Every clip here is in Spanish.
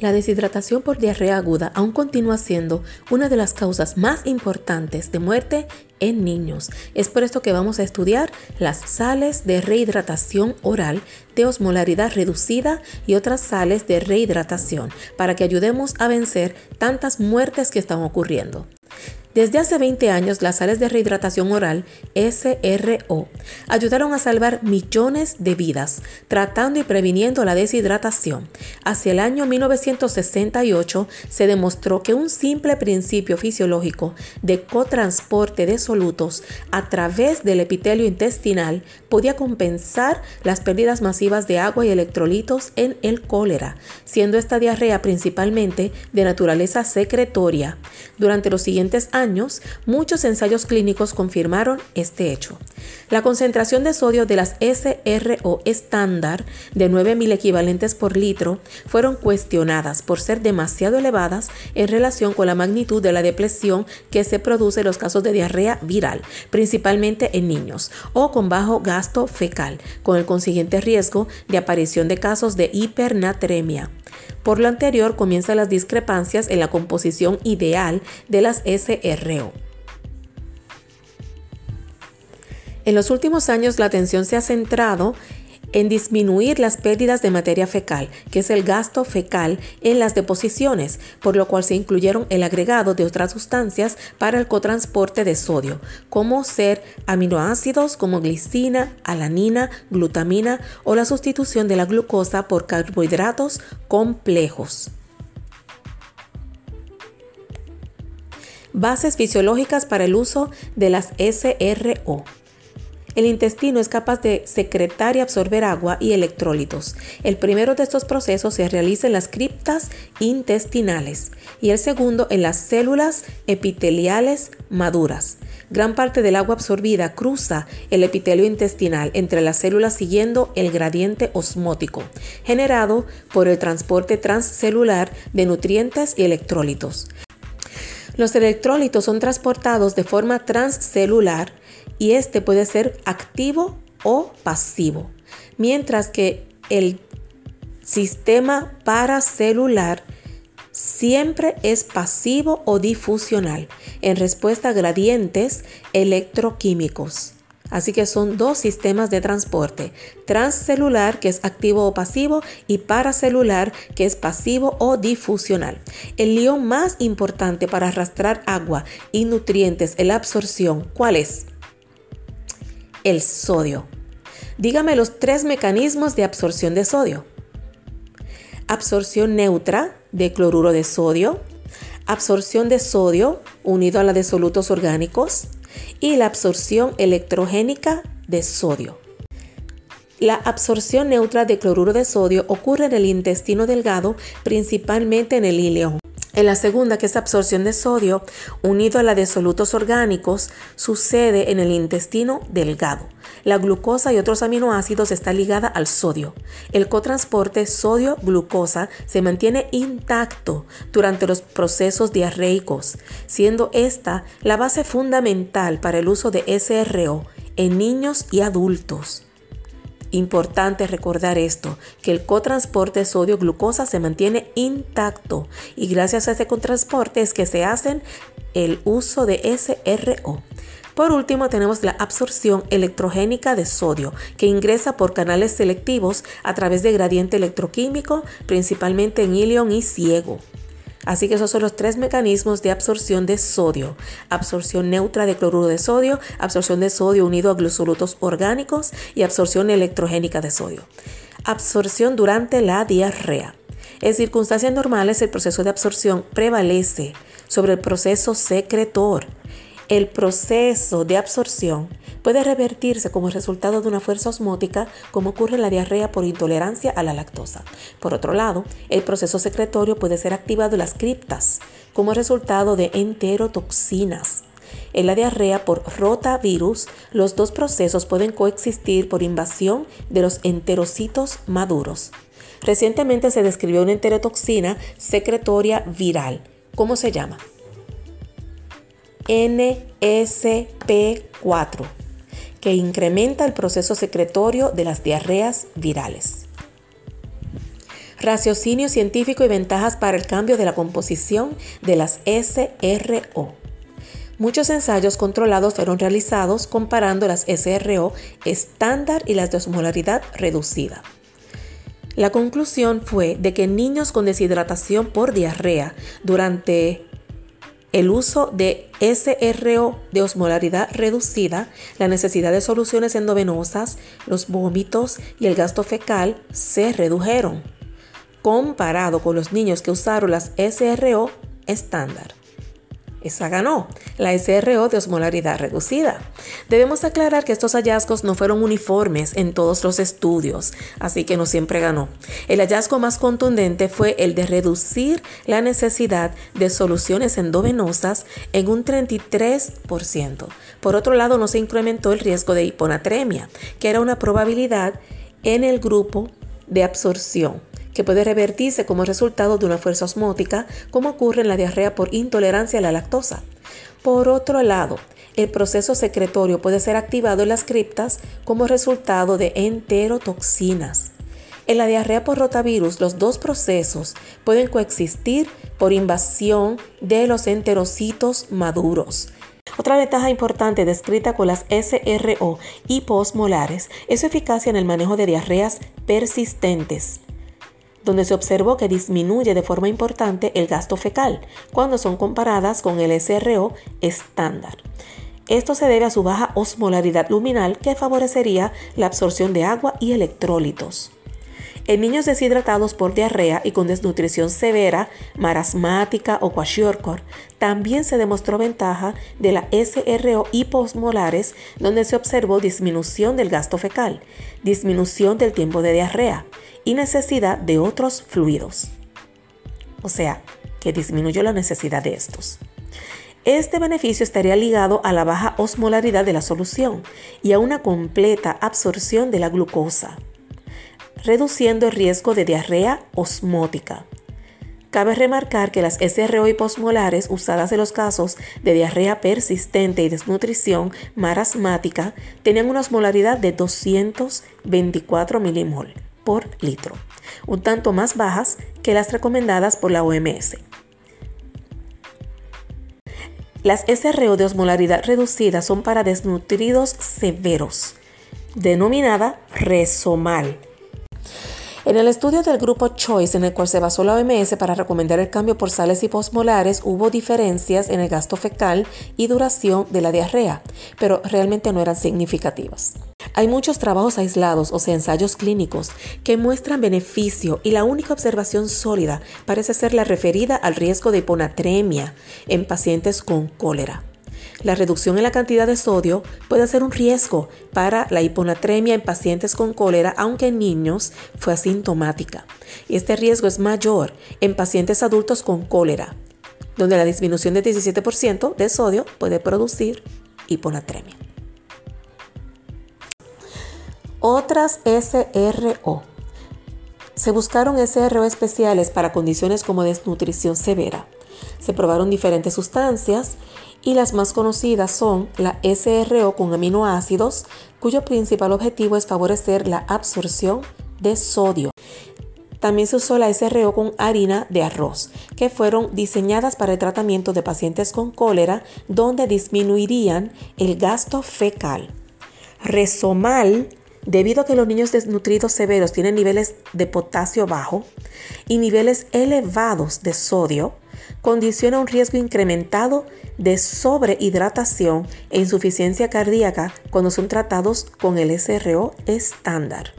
La deshidratación por diarrea aguda aún continúa siendo una de las causas más importantes de muerte en niños. Es por esto que vamos a estudiar las sales de rehidratación oral de osmolaridad reducida y otras sales de rehidratación para que ayudemos a vencer tantas muertes que están ocurriendo. Desde hace 20 años, las sales de rehidratación oral, SRO, ayudaron a salvar millones de vidas, tratando y previniendo la deshidratación. Hacia el año 1968 se demostró que un simple principio fisiológico de cotransporte de solutos a través del epitelio intestinal podía compensar las pérdidas masivas de agua y electrolitos en el cólera, siendo esta diarrea principalmente de naturaleza secretoria. Durante los siguientes años, muchos ensayos clínicos confirmaron este hecho. La concentración de sodio de las SRO estándar de 9.000 equivalentes por litro fueron cuestionadas por ser demasiado elevadas en relación con la magnitud de la depresión que se produce en los casos de diarrea viral, principalmente en niños, o con bajo gasto fecal, con el consiguiente riesgo de aparición de casos de hipernatremia. Por lo anterior comienzan las discrepancias en la composición ideal de las SRO. En los últimos años la atención se ha centrado en disminuir las pérdidas de materia fecal, que es el gasto fecal en las deposiciones, por lo cual se incluyeron el agregado de otras sustancias para el cotransporte de sodio, como ser aminoácidos como glicina, alanina, glutamina o la sustitución de la glucosa por carbohidratos complejos. Bases fisiológicas para el uso de las SRO. El intestino es capaz de secretar y absorber agua y electrólitos. El primero de estos procesos se realiza en las criptas intestinales y el segundo en las células epiteliales maduras. Gran parte del agua absorbida cruza el epitelio intestinal entre las células siguiendo el gradiente osmótico, generado por el transporte transcelular de nutrientes y electrólitos. Los electrólitos son transportados de forma transcelular y este puede ser activo o pasivo, mientras que el sistema paracelular siempre es pasivo o difusional en respuesta a gradientes electroquímicos. Así que son dos sistemas de transporte, transcelular que es activo o pasivo y paracelular que es pasivo o difusional. El ion más importante para arrastrar agua y nutrientes en la absorción, ¿cuál es? El sodio. Dígame los tres mecanismos de absorción de sodio. Absorción neutra de cloruro de sodio, absorción de sodio unido a la de solutos orgánicos y la absorción electrogénica de sodio. La absorción neutra de cloruro de sodio ocurre en el intestino delgado, principalmente en el ileón. En la segunda, que es absorción de sodio, unido a la de solutos orgánicos, sucede en el intestino delgado. La glucosa y otros aminoácidos está ligada al sodio. El cotransporte sodio-glucosa se mantiene intacto durante los procesos diarreicos, siendo esta la base fundamental para el uso de SRO en niños y adultos. Importante recordar esto, que el cotransporte sodio-glucosa se mantiene intacto y gracias a ese cotransporte es que se hacen el uso de SRO. Por último tenemos la absorción electrogénica de sodio, que ingresa por canales selectivos a través de gradiente electroquímico, principalmente en ilion y ciego. Así que esos son los tres mecanismos de absorción de sodio. Absorción neutra de cloruro de sodio, absorción de sodio unido a glusolutos orgánicos y absorción electrogénica de sodio. Absorción durante la diarrea. En circunstancias normales el proceso de absorción prevalece sobre el proceso secretor. El proceso de absorción puede revertirse como resultado de una fuerza osmótica como ocurre en la diarrea por intolerancia a la lactosa. Por otro lado, el proceso secretorio puede ser activado en las criptas como resultado de enterotoxinas. En la diarrea por rotavirus, los dos procesos pueden coexistir por invasión de los enterocitos maduros. Recientemente se describió una enterotoxina secretoria viral. ¿Cómo se llama? NSP4 que incrementa el proceso secretorio de las diarreas virales. raciocinio científico y ventajas para el cambio de la composición de las SRO. Muchos ensayos controlados fueron realizados comparando las SRO estándar y las de osmolaridad reducida. La conclusión fue de que niños con deshidratación por diarrea durante el uso de SRO de osmolaridad reducida, la necesidad de soluciones endovenosas, los vómitos y el gasto fecal se redujeron, comparado con los niños que usaron las SRO estándar. Esa ganó, la SRO de osmolaridad reducida. Debemos aclarar que estos hallazgos no fueron uniformes en todos los estudios, así que no siempre ganó. El hallazgo más contundente fue el de reducir la necesidad de soluciones endovenosas en un 33%. Por otro lado, no se incrementó el riesgo de hiponatremia, que era una probabilidad en el grupo de absorción que puede revertirse como resultado de una fuerza osmótica, como ocurre en la diarrea por intolerancia a la lactosa. Por otro lado, el proceso secretorio puede ser activado en las criptas como resultado de enterotoxinas. En la diarrea por rotavirus, los dos procesos pueden coexistir por invasión de los enterocitos maduros. Otra ventaja importante descrita con las SRO y posmolares es su eficacia en el manejo de diarreas persistentes donde se observó que disminuye de forma importante el gasto fecal cuando son comparadas con el SRO estándar. Esto se debe a su baja osmolaridad luminal que favorecería la absorción de agua y electrólitos. En niños deshidratados por diarrea y con desnutrición severa, marasmática o kwashiorkor, también se demostró ventaja de la SRO hiposmolares, donde se observó disminución del gasto fecal, disminución del tiempo de diarrea, y necesidad de otros fluidos. O sea, que disminuyó la necesidad de estos. Este beneficio estaría ligado a la baja osmolaridad de la solución y a una completa absorción de la glucosa, reduciendo el riesgo de diarrea osmótica. Cabe remarcar que las SRO hiposmolares usadas en los casos de diarrea persistente y desnutrición marasmática tenían una osmolaridad de 224 milimol por litro, un tanto más bajas que las recomendadas por la OMS. Las SRO de osmolaridad reducida son para desnutridos severos, denominada resomal, en el estudio del grupo Choice, en el cual se basó la OMS para recomendar el cambio por sales hiposmolares, hubo diferencias en el gasto fecal y duración de la diarrea, pero realmente no eran significativas. Hay muchos trabajos aislados, o sea, ensayos clínicos, que muestran beneficio y la única observación sólida parece ser la referida al riesgo de hiponatremia en pacientes con cólera. La reducción en la cantidad de sodio puede ser un riesgo para la hiponatremia en pacientes con cólera, aunque en niños fue asintomática. Y este riesgo es mayor en pacientes adultos con cólera, donde la disminución de 17% de sodio puede producir hiponatremia. Otras SRO. Se buscaron SRO especiales para condiciones como desnutrición severa. Se probaron diferentes sustancias y las más conocidas son la SRO con aminoácidos, cuyo principal objetivo es favorecer la absorción de sodio. También se usó la SRO con harina de arroz, que fueron diseñadas para el tratamiento de pacientes con cólera, donde disminuirían el gasto fecal. Resomal, debido a que los niños desnutridos severos tienen niveles de potasio bajo y niveles elevados de sodio, condiciona un riesgo incrementado de sobrehidratación e insuficiencia cardíaca cuando son tratados con el SRO estándar.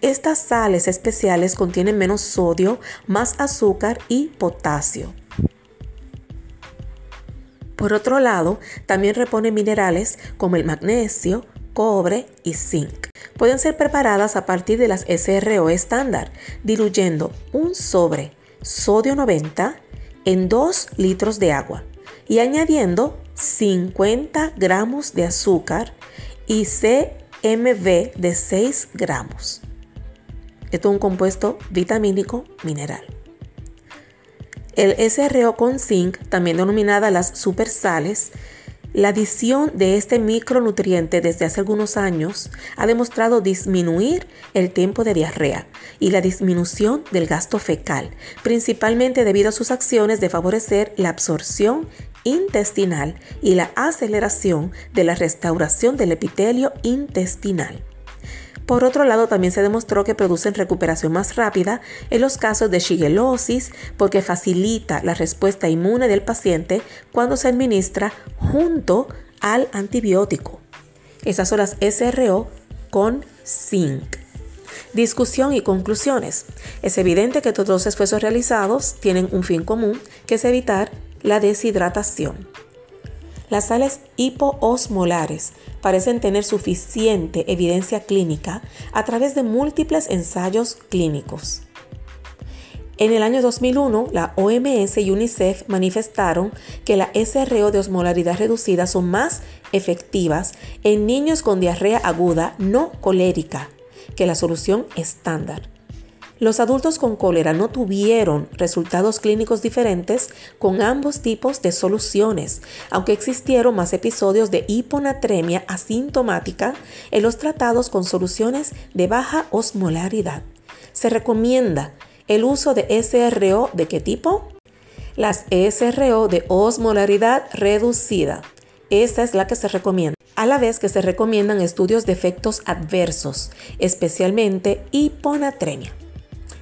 Estas sales especiales contienen menos sodio, más azúcar y potasio. Por otro lado, también repone minerales como el magnesio, cobre y zinc. Pueden ser preparadas a partir de las SRO estándar, diluyendo un sobre sodio 90 en 2 litros de agua y añadiendo 50 gramos de azúcar y CMV de 6 gramos. Esto es un compuesto vitamínico mineral. El SRO con zinc, también denominada las supersales, La adición de este micronutriente desde hace algunos años ha demostrado disminuir el tiempo de diarrea y la disminución del gasto fecal, principalmente debido a sus acciones de favorecer la absorción intestinal y la aceleración de la restauración del epitelio intestinal. Por otro lado, también se demostró que producen recuperación más rápida en los casos de shigellosis porque facilita la respuesta inmune del paciente cuando se administra junto al antibiótico. Esas son las SRO con zinc. Discusión y conclusiones. Es evidente que todos los esfuerzos realizados tienen un fin común, que es evitar la deshidratación. Las sales hipoosmolares parecen tener suficiente evidencia clínica a través de múltiples ensayos clínicos. En el año 2001, la OMS y UNICEF manifestaron que la SRO de osmolaridad reducida son más efectivas en niños con diarrea aguda no colérica que la solución estándar. Los adultos con cólera no tuvieron resultados clínicos diferentes con ambos tipos de soluciones, aunque existieron más episodios de hiponatremia asintomática en los tratados con soluciones de baja osmolaridad. Se recomienda el uso de SRO de qué tipo? Las SRO de osmolaridad reducida. Esta es la que se recomienda a la vez que se recomiendan estudios de efectos adversos, especialmente hiponatremia.